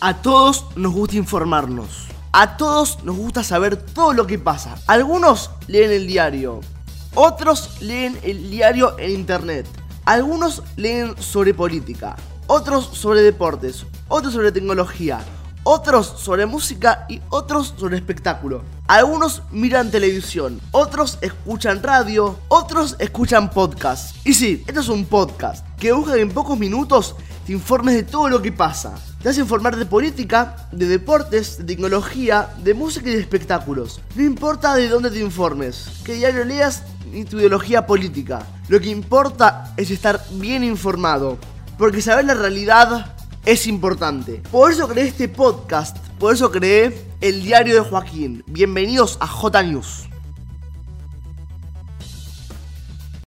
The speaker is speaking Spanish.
A todos nos gusta informarnos. A todos nos gusta saber todo lo que pasa. Algunos leen el diario. Otros leen el diario en internet. Algunos leen sobre política. Otros sobre deportes. Otros sobre tecnología. Otros sobre música y otros sobre espectáculo. Algunos miran televisión, otros escuchan radio, otros escuchan podcast. Y sí, esto es un podcast que busca en pocos minutos te informes de todo lo que pasa. Te hace informar de política, de deportes, de tecnología, de música y de espectáculos. No importa de dónde te informes, qué diario leas ni tu ideología política. Lo que importa es estar bien informado. Porque saber la realidad es importante. Por eso creé este podcast, por eso creé el diario de Joaquín. Bienvenidos a J News.